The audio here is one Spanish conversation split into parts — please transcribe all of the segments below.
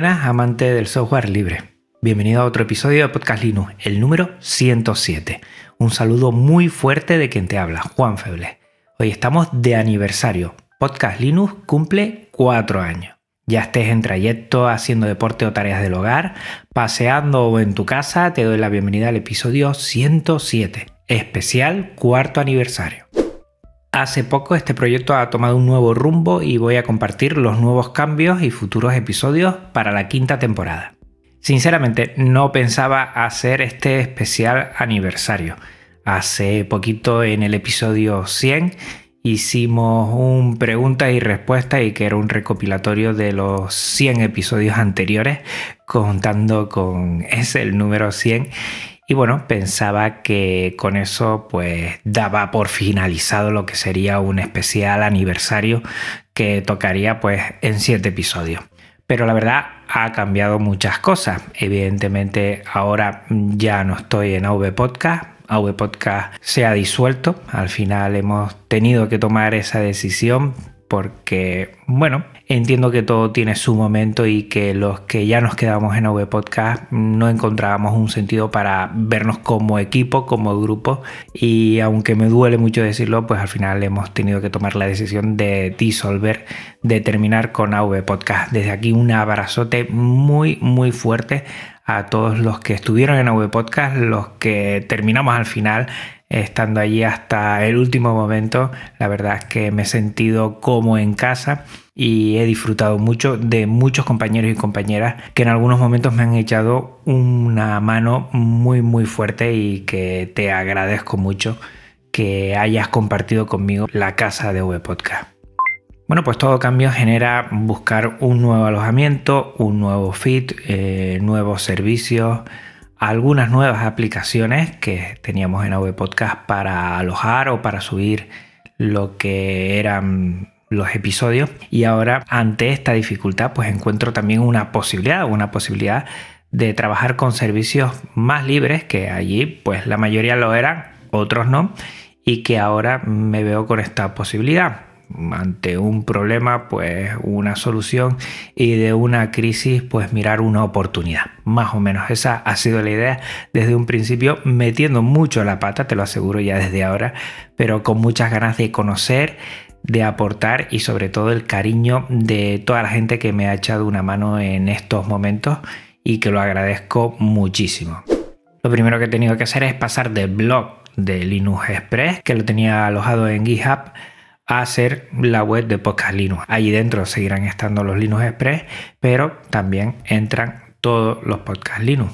Buenas amantes del software libre. Bienvenido a otro episodio de Podcast Linux, el número 107. Un saludo muy fuerte de quien te habla, Juan Feble. Hoy estamos de aniversario. Podcast Linux cumple cuatro años. Ya estés en trayecto, haciendo deporte o tareas del hogar, paseando o en tu casa, te doy la bienvenida al episodio 107, especial cuarto aniversario. Hace poco este proyecto ha tomado un nuevo rumbo y voy a compartir los nuevos cambios y futuros episodios para la quinta temporada. Sinceramente no pensaba hacer este especial aniversario. Hace poquito en el episodio 100 hicimos un pregunta y respuesta y que era un recopilatorio de los 100 episodios anteriores contando con ese el número 100 y bueno, pensaba que con eso pues daba por finalizado lo que sería un especial aniversario que tocaría pues en siete episodios. Pero la verdad ha cambiado muchas cosas. Evidentemente ahora ya no estoy en AV Podcast. AV Podcast se ha disuelto. Al final hemos tenido que tomar esa decisión porque, bueno, entiendo que todo tiene su momento y que los que ya nos quedamos en AV Podcast no encontrábamos un sentido para vernos como equipo, como grupo y aunque me duele mucho decirlo, pues al final hemos tenido que tomar la decisión de disolver, de terminar con AV Podcast. Desde aquí un abrazote muy, muy fuerte a todos los que estuvieron en AV Podcast, los que terminamos al final estando allí hasta el último momento. La verdad es que me he sentido como en casa y he disfrutado mucho de muchos compañeros y compañeras que en algunos momentos me han echado una mano muy muy fuerte y que te agradezco mucho que hayas compartido conmigo la casa de V Podcast. Bueno, pues todo cambio genera buscar un nuevo alojamiento, un nuevo feed, eh, nuevos servicios, algunas nuevas aplicaciones que teníamos en AV Podcast para alojar o para subir lo que eran los episodios. Y ahora ante esta dificultad pues encuentro también una posibilidad, una posibilidad de trabajar con servicios más libres que allí pues la mayoría lo eran, otros no y que ahora me veo con esta posibilidad ante un problema, pues una solución y de una crisis, pues mirar una oportunidad. Más o menos esa ha sido la idea desde un principio, metiendo mucho la pata, te lo aseguro ya desde ahora, pero con muchas ganas de conocer, de aportar y sobre todo el cariño de toda la gente que me ha echado una mano en estos momentos y que lo agradezco muchísimo. Lo primero que he tenido que hacer es pasar del blog de Linux Express, que lo tenía alojado en GitHub, a ser la web de Podcast Linux. Allí dentro seguirán estando los Linux Express, pero también entran todos los Podcast Linux.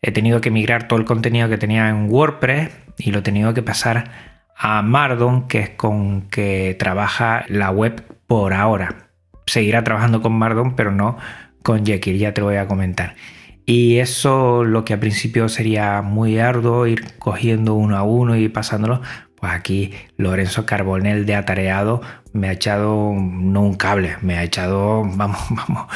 He tenido que migrar todo el contenido que tenía en WordPress y lo he tenido que pasar a Mardon, que es con que trabaja la web por ahora. Seguirá trabajando con Mardon, pero no con Jekyll, ya te voy a comentar. Y eso lo que al principio sería muy arduo, ir cogiendo uno a uno y pasándolo, pues aquí Lorenzo Carbonel de Atareado me ha echado no un cable, me ha echado, vamos, vamos,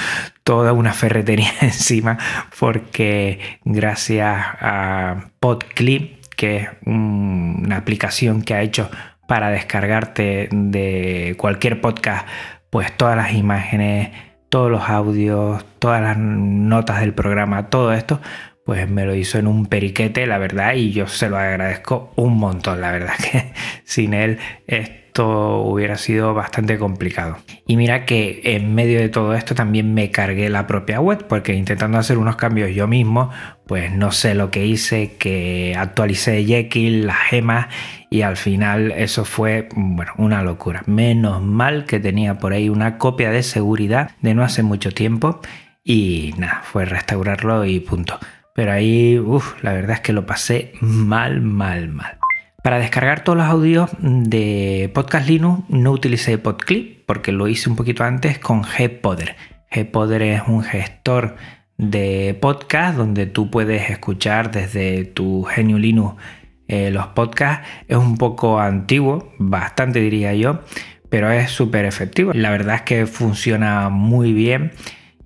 toda una ferretería encima porque gracias a PodClip, que es una aplicación que ha hecho para descargarte de cualquier podcast, pues todas las imágenes, todos los audios, todas las notas del programa, todo esto, pues me lo hizo en un periquete, la verdad, y yo se lo agradezco un montón, la verdad que sin él esto hubiera sido bastante complicado. Y mira que en medio de todo esto también me cargué la propia web, porque intentando hacer unos cambios yo mismo, pues no sé lo que hice, que actualicé Jekyll, las gemas, y al final eso fue, bueno, una locura. Menos mal que tenía por ahí una copia de seguridad de no hace mucho tiempo, y nada, fue restaurarlo y punto. Pero ahí, uff, la verdad es que lo pasé mal, mal, mal. Para descargar todos los audios de Podcast Linux no utilicé PodClip porque lo hice un poquito antes con Gpoder. Gpoder es un gestor de podcast donde tú puedes escuchar desde tu Genio Linux eh, los podcasts. Es un poco antiguo, bastante diría yo, pero es súper efectivo. La verdad es que funciona muy bien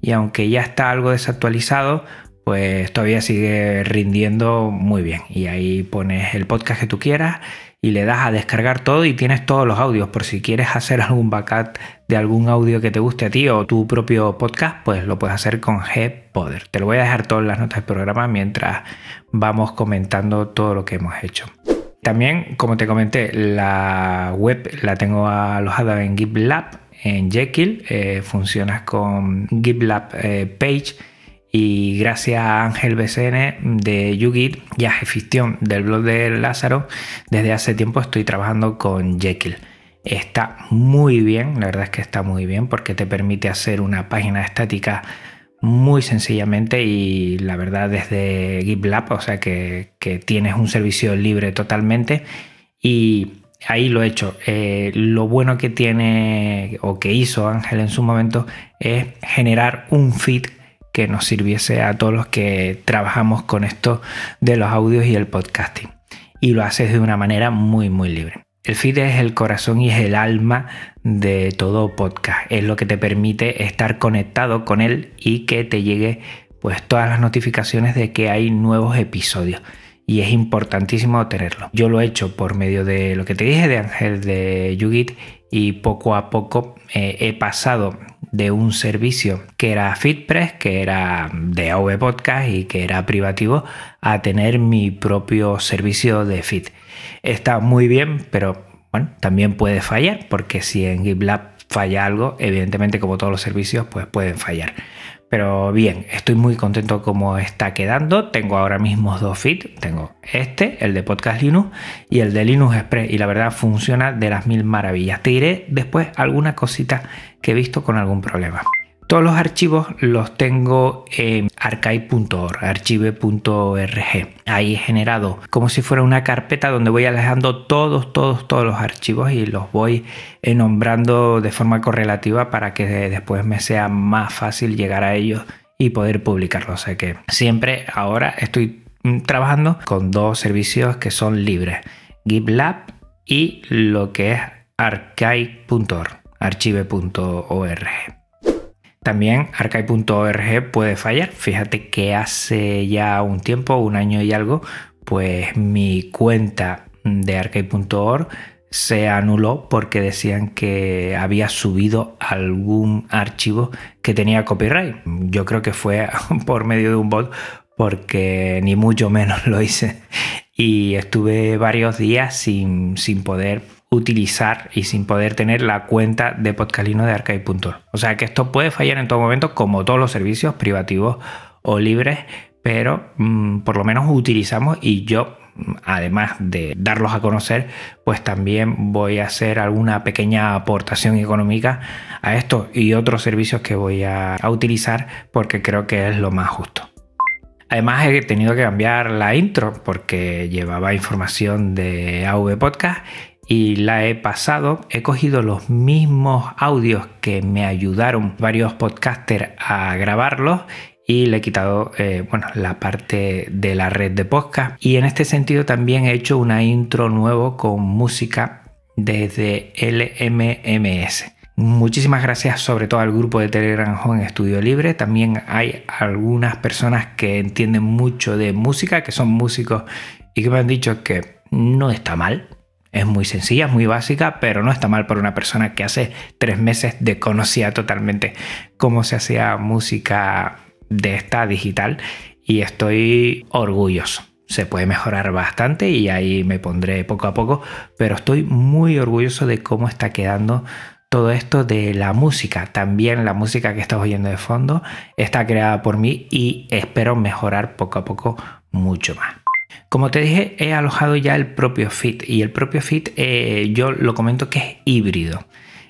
y aunque ya está algo desactualizado, pues todavía sigue rindiendo muy bien. Y ahí pones el podcast que tú quieras y le das a descargar todo y tienes todos los audios. Por si quieres hacer algún backup de algún audio que te guste a ti o tu propio podcast, pues lo puedes hacer con Gpoder. Te lo voy a dejar todas las notas del programa mientras vamos comentando todo lo que hemos hecho. También, como te comenté, la web la tengo alojada en GitLab, en Jekyll. Eh, funcionas con GitLab eh, Page y gracias a Ángel BCN de YouGit y a Gefistión del blog de Lázaro, desde hace tiempo estoy trabajando con Jekyll. Está muy bien, la verdad es que está muy bien porque te permite hacer una página estática muy sencillamente y la verdad desde GitLab, o sea que, tienes un servicio libre totalmente y ahí lo he hecho. Eh, lo bueno que tiene o que hizo Ángel en su momento es generar un feed que nos sirviese a todos los que trabajamos con esto de los audios y el podcasting. Y lo haces de una manera muy, muy libre. El feed es el corazón y es el alma de todo podcast. Es lo que te permite estar conectado con él y que te llegue pues todas las notificaciones de que hay nuevos episodios. Y es importantísimo tenerlo. Yo lo he hecho por medio de lo que te dije de Ángel de Yugit y poco a poco eh, he pasado de un servicio que era FitPress, que era de AV Podcast y que era privativo, a tener mi propio servicio de Fit. Está muy bien, pero bueno, también puede fallar, porque si en GitLab falla algo, evidentemente como todos los servicios, pues pueden fallar. Pero bien, estoy muy contento como está quedando. Tengo ahora mismo dos feeds. Tengo este, el de Podcast Linux, y el de Linux Express. Y la verdad funciona de las mil maravillas. Te diré después alguna cosita que he visto con algún problema. Todos los archivos los tengo en archive.org, archive.org. Ahí he generado como si fuera una carpeta donde voy alejando todos, todos, todos los archivos y los voy nombrando de forma correlativa para que después me sea más fácil llegar a ellos y poder publicarlos. O sea que siempre ahora estoy trabajando con dos servicios que son libres, GitLab y lo que es archive.org, archive.org. También archive.org puede fallar. Fíjate que hace ya un tiempo, un año y algo, pues mi cuenta de archive.org se anuló porque decían que había subido algún archivo que tenía copyright. Yo creo que fue por medio de un bot porque ni mucho menos lo hice. Y estuve varios días sin, sin poder utilizar y sin poder tener la cuenta de Podcalino de Archive.org. O sea que esto puede fallar en todo momento, como todos los servicios privativos o libres, pero mm, por lo menos utilizamos y yo además de darlos a conocer, pues también voy a hacer alguna pequeña aportación económica a esto y otros servicios que voy a, a utilizar porque creo que es lo más justo. Además he tenido que cambiar la intro porque llevaba información de AV Podcast y la he pasado, he cogido los mismos audios que me ayudaron varios podcasters a grabarlos y le he quitado eh, bueno, la parte de la red de podcast y en este sentido también he hecho una intro nuevo con música desde LMMS. Muchísimas gracias sobre todo al grupo de Telegram Home Estudio Libre. También hay algunas personas que entienden mucho de música, que son músicos y que me han dicho que no está mal, es muy sencilla, muy básica, pero no está mal para una persona que hace tres meses desconocía totalmente cómo se hacía música de esta digital y estoy orgulloso. Se puede mejorar bastante y ahí me pondré poco a poco, pero estoy muy orgulloso de cómo está quedando todo esto de la música. También la música que estás oyendo de fondo está creada por mí y espero mejorar poco a poco mucho más. Como te dije, he alojado ya el propio Fit y el propio Fit eh, yo lo comento que es híbrido.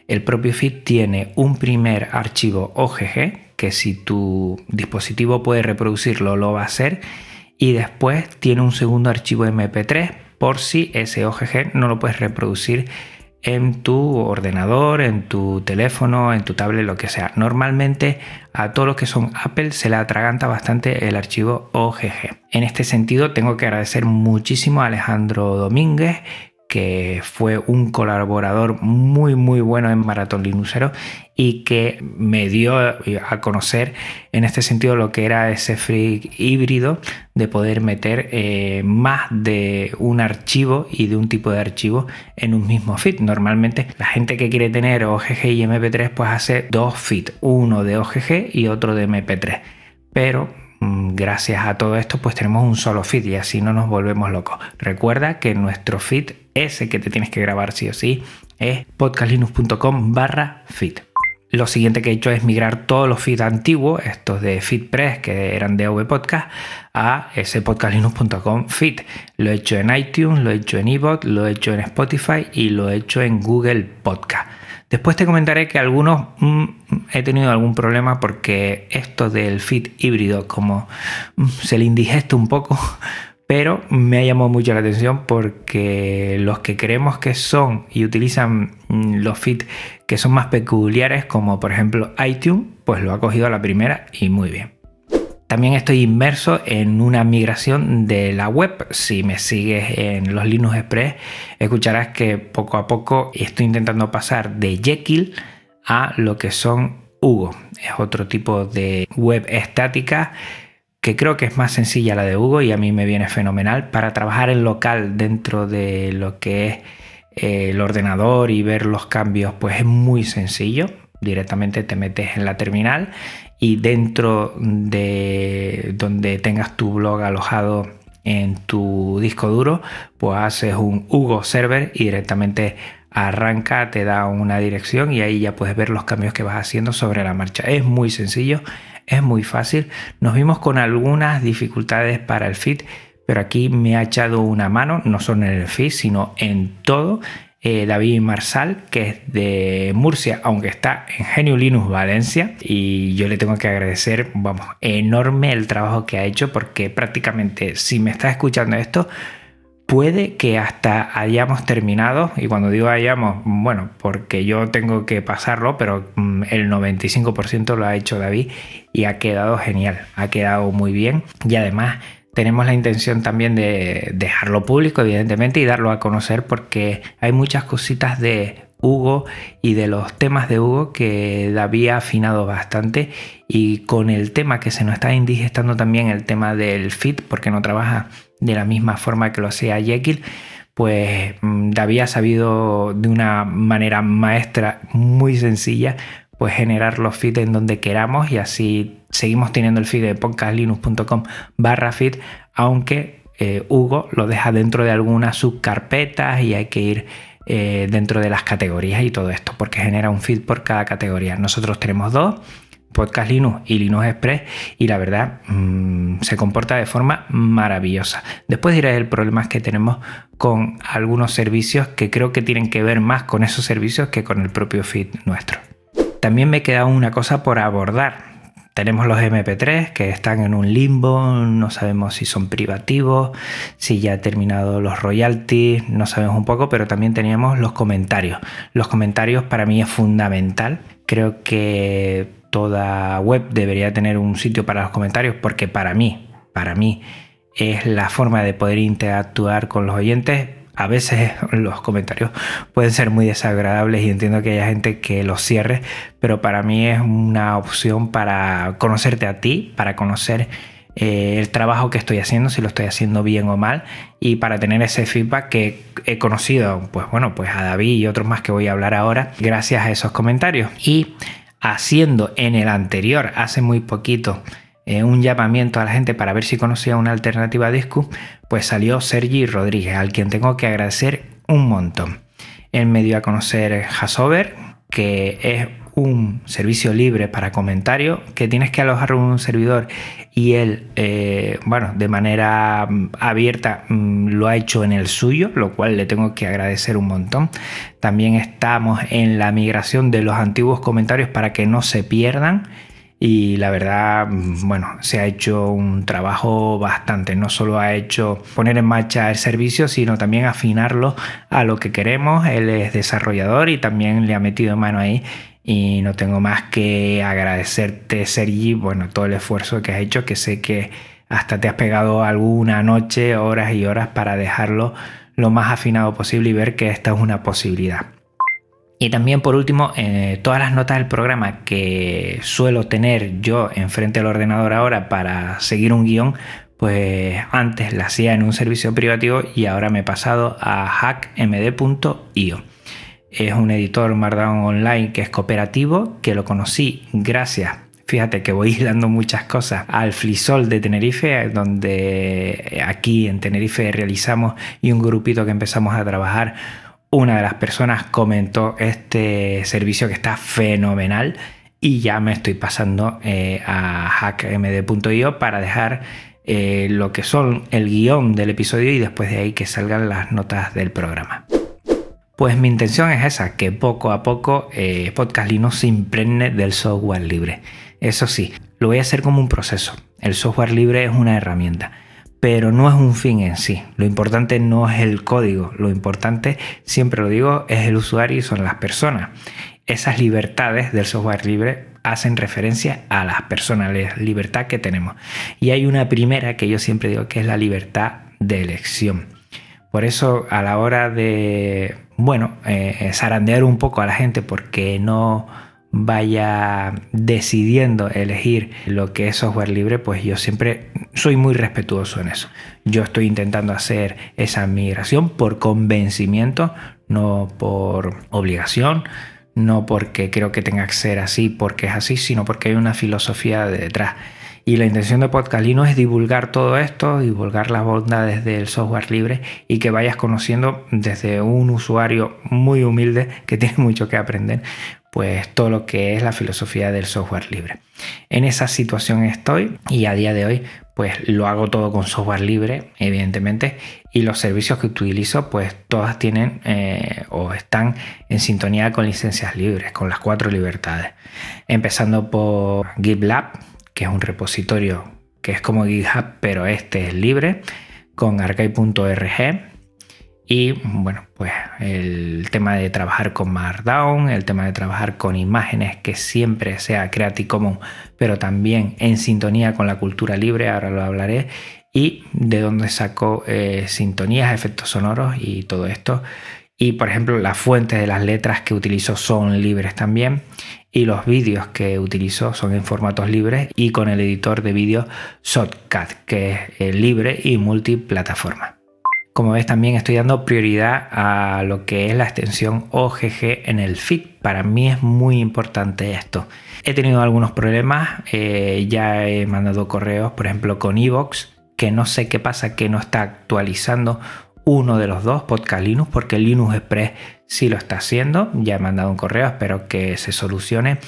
El propio Fit tiene un primer archivo OGG que si tu dispositivo puede reproducirlo lo va a hacer y después tiene un segundo archivo MP3 por si ese OGG no lo puedes reproducir en tu ordenador, en tu teléfono, en tu tablet, lo que sea. Normalmente a todos los que son Apple se le atraganta bastante el archivo OGG. En este sentido tengo que agradecer muchísimo a Alejandro Domínguez que fue un colaborador muy muy bueno en Maratón Linuxero y que me dio a conocer en este sentido lo que era ese free híbrido de poder meter eh, más de un archivo y de un tipo de archivo en un mismo feed. Normalmente la gente que quiere tener OGG y MP3 pues hace dos feeds, uno de OGG y otro de MP3. Pero gracias a todo esto pues tenemos un solo feed y así no nos volvemos locos. Recuerda que nuestro feed, ese que te tienes que grabar sí o sí, es podcastlinux.com barra feed. Lo siguiente que he hecho es migrar todos los feeds antiguos, estos de FeedPress que eran de AV Podcast, a ese podcastlinux.com feed. Lo he hecho en iTunes, lo he hecho en eBot, lo he hecho en Spotify y lo he hecho en Google Podcast. Después te comentaré que algunos mm, he tenido algún problema porque esto del feed híbrido como mm, se le indigesta un poco, pero me ha llamado mucho la atención porque los que creemos que son y utilizan mm, los feeds que son más peculiares como por ejemplo iTunes, pues lo ha cogido a la primera y muy bien. También estoy inmerso en una migración de la web. Si me sigues en los Linux Express, escucharás que poco a poco estoy intentando pasar de Jekyll a lo que son Hugo. Es otro tipo de web estática que creo que es más sencilla la de Hugo y a mí me viene fenomenal para trabajar en local dentro de lo que es eh, el ordenador y ver los cambios, pues es muy sencillo. Directamente te metes en la terminal y dentro de donde tengas tu blog alojado en tu disco duro, pues haces un Hugo server y directamente arranca, te da una dirección y ahí ya puedes ver los cambios que vas haciendo sobre la marcha. Es muy sencillo, es muy fácil. Nos vimos con algunas dificultades para el feed, pero aquí me ha echado una mano, no solo en el feed, sino en todo eh, David Marsal, que es de Murcia, aunque está en Genio Linux Valencia. Y yo le tengo que agradecer, vamos, enorme el trabajo que ha hecho, porque prácticamente si me está escuchando esto, puede que hasta hayamos terminado, y cuando digo hayamos, bueno, porque yo tengo que pasarlo, pero mm, el 95% lo ha hecho David y ha quedado genial, ha quedado muy bien y además tenemos la intención también de dejarlo público, evidentemente, y darlo a conocer porque hay muchas cositas de Hugo y de los temas de Hugo que David ha afinado bastante y con el tema que se nos está indigestando también el tema del fit porque no trabaja de la misma forma que lo hacía Jekyll pues mm, David ha sabido de una manera maestra muy sencilla pues generar los feeds en donde queramos y así seguimos teniendo el feed de podcastlinux.com barra feed, aunque eh, Hugo lo deja dentro de algunas subcarpetas y hay que ir eh, dentro de las categorías y todo esto, porque genera un feed por cada categoría. Nosotros tenemos dos, Podcast Linux y Linux Express y la verdad mm, se comporta de forma maravillosa. Después diré el problema que tenemos con algunos servicios que creo que tienen que ver más con esos servicios que con el propio feed nuestro. También me queda una cosa por abordar. Tenemos los MP3 que están en un limbo, no sabemos si son privativos, si ya ha terminado los royalties, no sabemos un poco, pero también teníamos los comentarios. Los comentarios para mí es fundamental. Creo que toda web debería tener un sitio para los comentarios porque para mí, para mí es la forma de poder interactuar con los oyentes a veces los comentarios pueden ser muy desagradables y entiendo que haya gente que los cierre, pero para mí es una opción para conocerte a ti, para conocer eh, el trabajo que estoy haciendo, si lo estoy haciendo bien o mal, y para tener ese feedback que he conocido, pues bueno, pues a David y otros más que voy a hablar ahora, gracias a esos comentarios. Y haciendo en el anterior, hace muy poquito, eh, un llamamiento a la gente para ver si conocía una alternativa a Disco, pues salió Sergi Rodríguez, al quien tengo que agradecer un montón. Él me dio a conocer Hasover, que es un servicio libre para comentarios que tienes que alojar en un servidor y él, eh, bueno, de manera mm, abierta mm, lo ha hecho en el suyo, lo cual le tengo que agradecer un montón. También estamos en la migración de los antiguos comentarios para que no se pierdan y la verdad, mm, bueno, se ha hecho un trabajo bastante. No solo ha hecho poner en marcha el servicio, sino también afinarlo a lo que queremos. Él es desarrollador y también le ha metido mano ahí. Y no tengo más que agradecerte, Sergi, bueno, todo el esfuerzo que has hecho, que sé que hasta te has pegado alguna noche, horas y horas para dejarlo lo más afinado posible y ver que esta es una posibilidad. Y también por último, eh, todas las notas del programa que suelo tener yo enfrente del ordenador ahora para seguir un guion, pues antes las hacía en un servicio privativo y ahora me he pasado a hackmd.io. Es un editor Markdown online que es cooperativo, que lo conocí gracias Fíjate que voy dando muchas cosas al Flisol de Tenerife, donde aquí en Tenerife realizamos y un grupito que empezamos a trabajar una de las personas comentó este servicio que está fenomenal y ya me estoy pasando eh, a hackmd.io para dejar eh, lo que son el guion del episodio y después de ahí que salgan las notas del programa. Pues mi intención es esa, que poco a poco eh, Podcast Linux se impregne del software libre. Eso sí, lo voy a hacer como un proceso. El software libre es una herramienta pero no es un fin en sí. Lo importante no es el código, lo importante, siempre lo digo, es el usuario y son las personas. Esas libertades del software libre hacen referencia a las personas, la libertad que tenemos. Y hay una primera que yo siempre digo que es la libertad de elección. Por eso a la hora de, bueno, eh, zarandear un poco a la gente porque no vaya decidiendo elegir lo que es software libre, pues yo siempre soy muy respetuoso en eso. Yo estoy intentando hacer esa migración por convencimiento, no por obligación, no porque creo que tenga que ser así porque es así, sino porque hay una filosofía detrás. Y la intención de Podcalino es divulgar todo esto, divulgar las bondades del software libre y que vayas conociendo desde un usuario muy humilde que tiene mucho que aprender, pues todo lo que es la filosofía del software libre. En esa situación estoy y a día de hoy pues lo hago todo con software libre, evidentemente, y los servicios que utilizo pues todas tienen eh, o están en sintonía con licencias libres, con las cuatro libertades. Empezando por GitLab, que es un repositorio que es como GitHub, pero este es libre, con archive.org, y bueno, pues el tema de trabajar con Markdown, el tema de trabajar con imágenes que siempre sea Creative Commons, pero también en sintonía con la cultura libre, ahora lo hablaré, y de dónde saco eh, sintonías, efectos sonoros y todo esto. Y por ejemplo, las fuentes de las letras que utilizo son libres también. Y los vídeos que utilizo son en formatos libres y con el editor de vídeo Shotcut, que es eh, libre y multiplataforma. Como ves, también estoy dando prioridad a lo que es la extensión OGG en el feed. Para mí es muy importante esto. He tenido algunos problemas, eh, ya he mandado correos, por ejemplo, con Evox, que no sé qué pasa, que no está actualizando uno de los dos, Podcast Linux, porque Linux Express sí lo está haciendo. Ya he mandado un correo, espero que se solucione.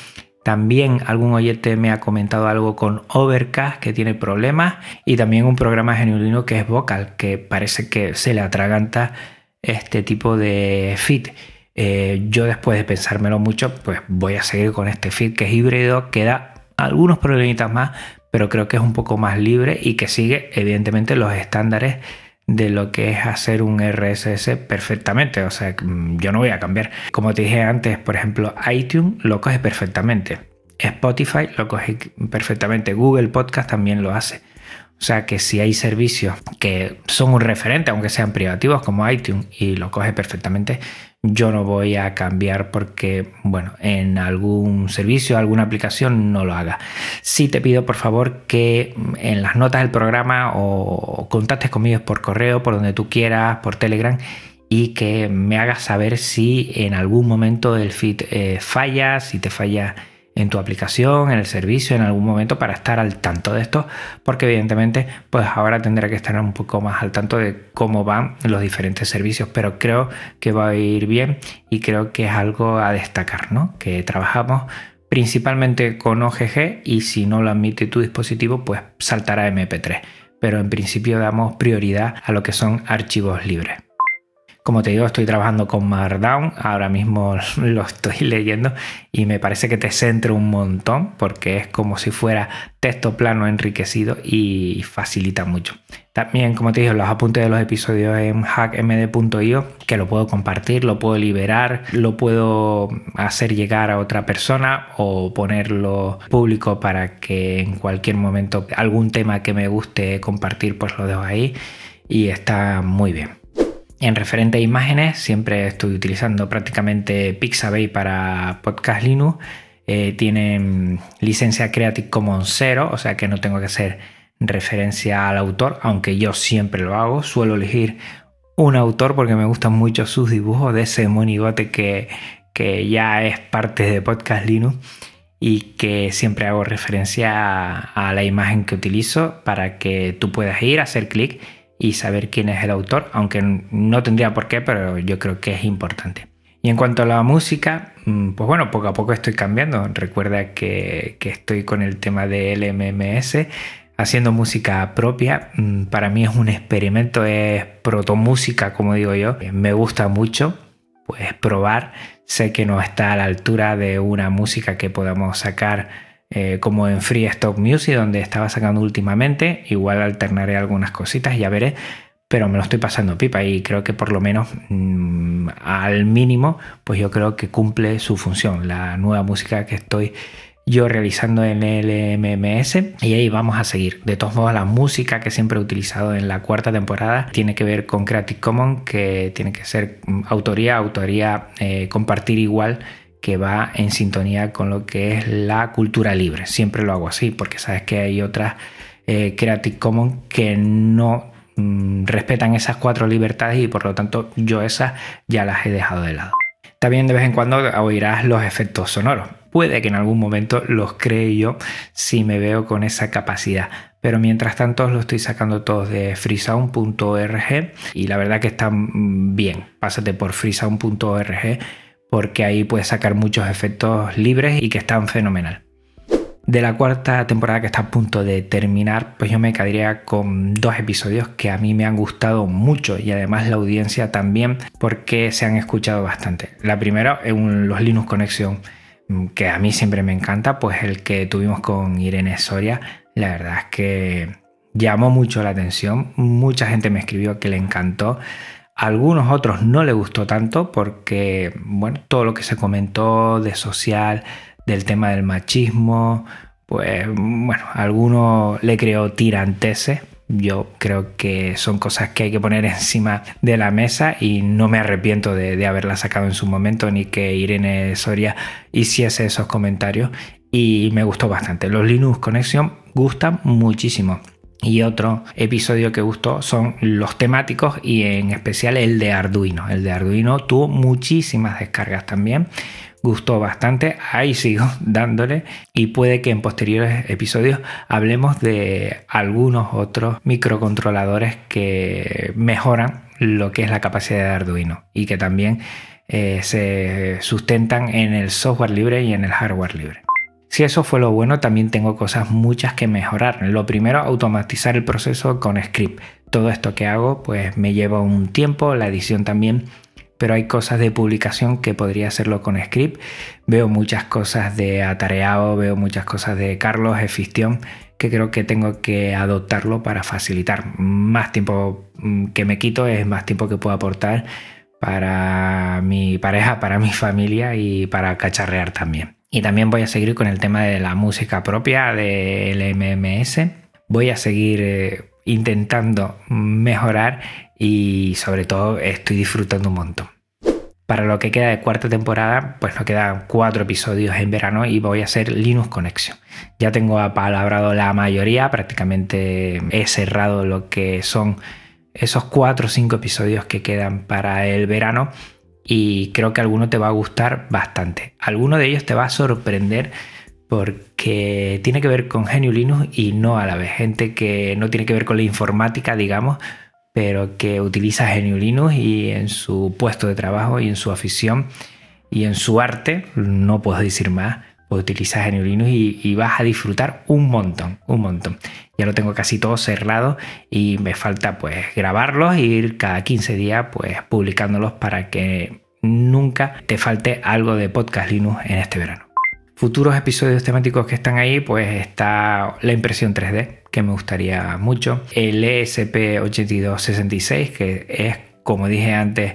También algún oyente me ha comentado algo con Overcast que tiene problemas y también un programa genuino que es Vocal que parece que se le atraganta este tipo de feed. Eh, yo después de pensármelo mucho pues voy a seguir con este feed que es híbrido, queda algunos problemitas más pero creo que es un poco más libre y que sigue evidentemente los estándares de lo que es hacer un RSS perfectamente. O sea, mm, yo no voy a cambiar. Como te dije antes, por ejemplo, iTunes lo coge perfectamente. Spotify lo coge perfectamente. Google Podcast también lo hace. O sea que si hay servicios que son un referente, aunque sean privativos como iTunes, y lo coge perfectamente, yo no voy a cambiar porque, bueno, en algún servicio, alguna aplicación no lo haga. Sí te pido, por favor, que en las notas del programa o contactes conmigo por correo, por donde tú quieras, por Telegram, y que me hagas saber si en algún momento el feed eh, falla, si te falla en tu aplicación, en el servicio, en algún momento para estar al tanto de esto, porque evidentemente pues ahora tendré que estar un poco más al tanto de cómo van los diferentes servicios, pero creo que va a ir bien y creo que es algo a destacar, ¿no? Que trabajamos principalmente con OGG y si no lo admite tu dispositivo pues saltará MP3, pero en principio damos prioridad a lo que son archivos libres. Como te digo, estoy trabajando con Markdown, ahora mismo lo estoy leyendo y me parece que te centra un montón porque es como si fuera texto plano enriquecido y facilita mucho. También, como te dije, los apuntes de los episodios en hackmd.io, que lo puedo compartir, lo puedo liberar, lo puedo hacer llegar a otra persona o ponerlo público para que en cualquier momento algún tema que me guste compartir, pues lo dejo ahí y está muy bien. En referente a imágenes, siempre estoy utilizando prácticamente Pixabay para Podcast Linux. Eh, tienen licencia Creative Commons 0, o sea que no tengo que hacer referencia al autor, aunque yo siempre lo hago. Suelo elegir un autor porque me gustan mucho sus dibujos de ese monigote que, que ya es parte de Podcast Linux y que siempre hago referencia a, a la imagen que utilizo para que tú puedas ir, a hacer clic y saber quién es el autor, aunque no tendría por qué, pero yo creo que es importante. Y en cuanto a la música, mm, pues bueno, poco a poco estoy cambiando. Recuerda que, estoy con el tema del MMS, haciendo música propia. Mm, para mí es un experimento, es protomúsica, como digo yo. Me gusta mucho, pues probar. Sé que no está a la altura de una música que podamos sacar eh, como en Free Stock Music, donde estaba sacando últimamente. Igual alternaré algunas cositas, ya veré. Pero me lo estoy pasando pipa y creo que por lo menos mm, al mínimo, pues yo creo que cumple su función. La nueva música que estoy yo realizando en el MMS y ahí vamos a seguir. De todos modos, la música que siempre he utilizado en la cuarta temporada tiene que ver con Creative Commons, que tiene que ser mm, autoría, autoría, eh, compartir igual que va en sintonía con lo que es la cultura libre. Siempre lo hago así porque sabes que hay otras eh, Creative Commons que no mm, respetan esas cuatro libertades y por lo tanto yo esas ya las he dejado de lado. También de vez en cuando oirás los efectos sonoros. Puede que en algún momento los cree yo si me veo con esa capacidad. Pero mientras tanto los estoy sacando todos de freesound.org y la verdad que están bien. Pásate por freesound.org porque ahí puedes sacar muchos efectos libres y que están fenomenal. De la cuarta temporada que está a punto de terminar, pues yo me quedaría con dos episodios que a mí me han gustado mucho y además la audiencia también porque se han escuchado bastante. La primera es los Linux Connection mm, que a mí siempre me encanta, pues el que tuvimos con Irene Soria, la verdad es que llamó mucho la atención, mucha gente me escribió que le encantó algunos otros no le gustó tanto porque, bueno, todo lo que se comentó de social, del tema del machismo, pues, bueno, alguno le creó tiranteses. Yo creo que son cosas que hay que poner encima de la mesa y no me arrepiento de, de haberla sacado en su momento ni que Irene Soria hiciese esos comentarios y me gustó bastante. Los Linux Connection gustan muchísimo. Y otro episodio que gustó son los temáticos y en especial el de Arduino. El de Arduino tuvo muchísimas descargas también. Gustó bastante, ahí sigo dándole y puede que en posteriores episodios hablemos de algunos otros microcontroladores que mejoran lo que es la capacidad de Arduino y que también eh, se sustentan en el software libre y en el hardware libre. Si eso fue lo bueno, también tengo cosas muchas que mejorar. Lo primero, automatizar el proceso con script. Todo esto que hago pues me lleva un tiempo, la edición también, pero hay cosas de publicación que podría hacerlo con script. Veo muchas cosas de Atareado, veo muchas cosas de Carlos Efistión que creo que tengo que adoptarlo para facilitar. Más tiempo mm, que me quito es más tiempo que puedo aportar para mi pareja, para mi familia y para cacharrear también. Y también voy a seguir con el tema de la música propia del MMS. Voy a seguir eh, intentando mejorar y sobre todo estoy disfrutando un montón. Para lo que queda de cuarta temporada, pues nos quedan cuatro episodios en verano y voy a hacer Linux Connection. Ya tengo apalabrado la mayoría, prácticamente he cerrado lo que son esos cuatro o cinco episodios que quedan para el verano y creo que alguno te va a gustar bastante. Alguno de ellos te va a sorprender porque tiene que ver con Genio Linux y no a la vez. Gente que no tiene que ver con la informática, digamos, pero que utiliza Genio Linux y en su puesto de trabajo y en su afición y en su arte, no puedo decir más, pues utiliza GNU Linux y, vas a disfrutar un montón, un montón. Ya lo tengo casi todo cerrado y me falta pues grabarlos e ir cada 15 días pues publicándolos para que nunca te falte algo de podcast Linux en este verano. Futuros episodios temáticos que están ahí, pues está la impresión 3D, que me gustaría mucho. El ESP8266, que es, como dije antes,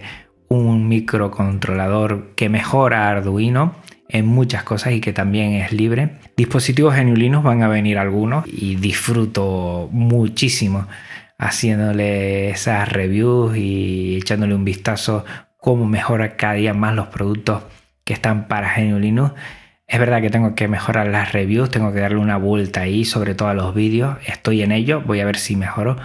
un microcontrolador que mejora Arduino en muchas cosas y que también es libre. Dispositivos genuinos van a venir algunos y disfruto muchísimo haciéndole esas reviews y echándole un vistazo cómo mejora cada día más los productos que están para GNU Es verdad que tengo que mejorar las reviews, tengo que darle una vuelta ahí, sobre todo a los vídeos. Estoy en ello, voy a ver si mejoro.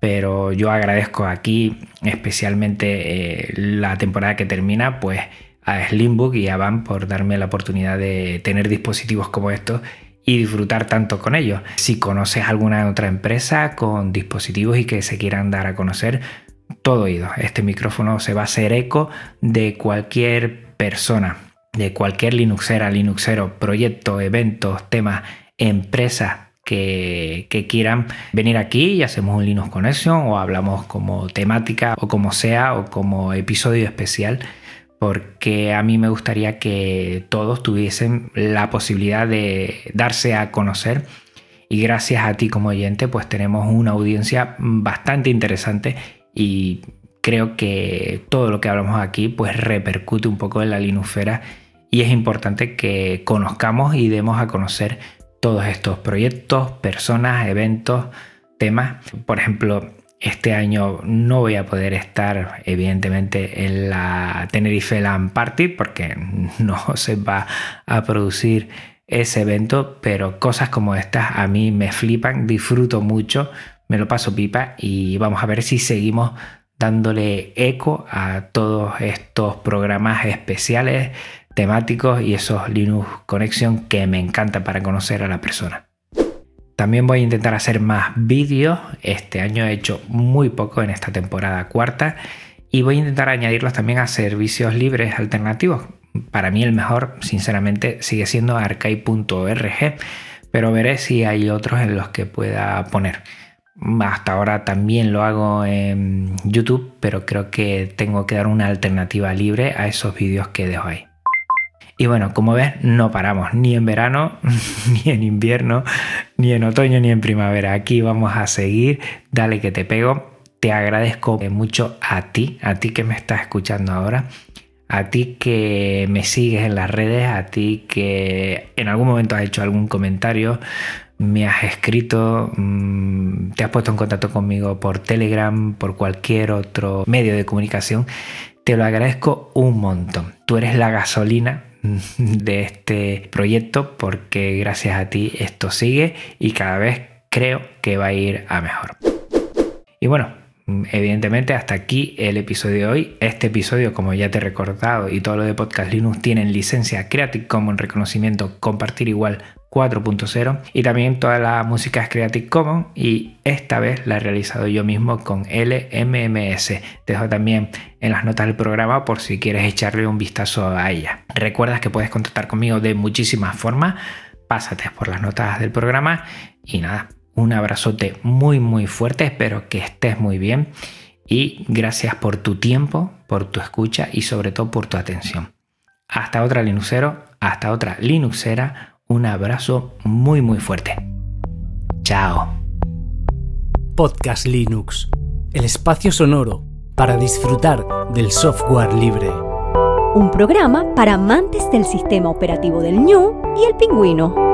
Pero yo agradezco aquí, especialmente eh, la temporada que termina, pues a Slimbook y a Van por darme la oportunidad de tener dispositivos como estos y disfrutar tanto con ellos. Si conoces alguna otra empresa con dispositivos y que se quieran dar a conocer, todo oído. Este micrófono se va a hacer eco de cualquier persona, de cualquier Linuxera, Linuxero, proyecto, eventos, temas, empresa que, que, quieran venir aquí y hacemos un Linux Connection o hablamos como temática o como sea o como episodio especial porque a mí me gustaría que todos tuviesen la posibilidad de darse a conocer y gracias a ti como oyente pues tenemos una audiencia bastante interesante y creo que todo lo que hablamos aquí pues repercute un poco en la linufera y es importante que conozcamos y demos a conocer todos estos proyectos, personas, eventos, temas. Por ejemplo, este año no voy a poder estar, evidentemente, en la Tenerife Land Party porque no se va a producir ese evento, pero cosas como estas a mí me flipan, disfruto mucho, me lo paso pipa y vamos a ver si seguimos dándole eco a todos estos programas especiales, temáticos y esos Linux Connection que me encanta para conocer a la persona. También voy a intentar hacer más vídeos. Este año he hecho muy poco en esta temporada cuarta. Y voy a intentar añadirlos también a servicios libres alternativos. Para mí el mejor, sinceramente, sigue siendo arcade.org. Pero veré si hay otros en los que pueda poner. Hasta ahora también lo hago en YouTube, pero creo que tengo que dar una alternativa libre a esos vídeos que dejo ahí. Y bueno, como ves, no paramos ni en verano, ni en invierno, ni en otoño, ni en primavera. Aquí vamos a seguir. Dale que te pego. Te agradezco mucho a ti, a ti que me estás escuchando ahora, a ti que me sigues en las redes, a ti que en algún momento has hecho algún comentario, me has escrito, mm, te has puesto en contacto conmigo por Telegram, por cualquier otro medio de comunicación. Te lo agradezco un montón. Tú eres la gasolina de este proyecto porque gracias a ti esto sigue y cada vez creo que va a ir a mejor. Y bueno, evidentemente hasta aquí el episodio de hoy. Este episodio, como ya te he recordado, y todo lo de Podcast Linux tienen licencia Creative Commons reconocimiento compartir igual 4.0 y también toda la música es Creative Commons y esta vez la he realizado yo mismo con LMMS. Te dejo también en las notas del programa por si quieres echarle un vistazo a ella. Recuerdas que puedes contactar conmigo de muchísimas formas. Pásate por las notas del programa y nada, un abrazote muy muy fuerte, espero que estés muy bien y gracias por tu tiempo, por tu escucha y sobre todo por tu atención. Hasta otra Linuxero, hasta otra Linuxera un abrazo muy muy fuerte. Chao. Podcast Linux, el espacio sonoro para disfrutar del software libre. Un programa para amantes del sistema operativo del ñu y el pingüino.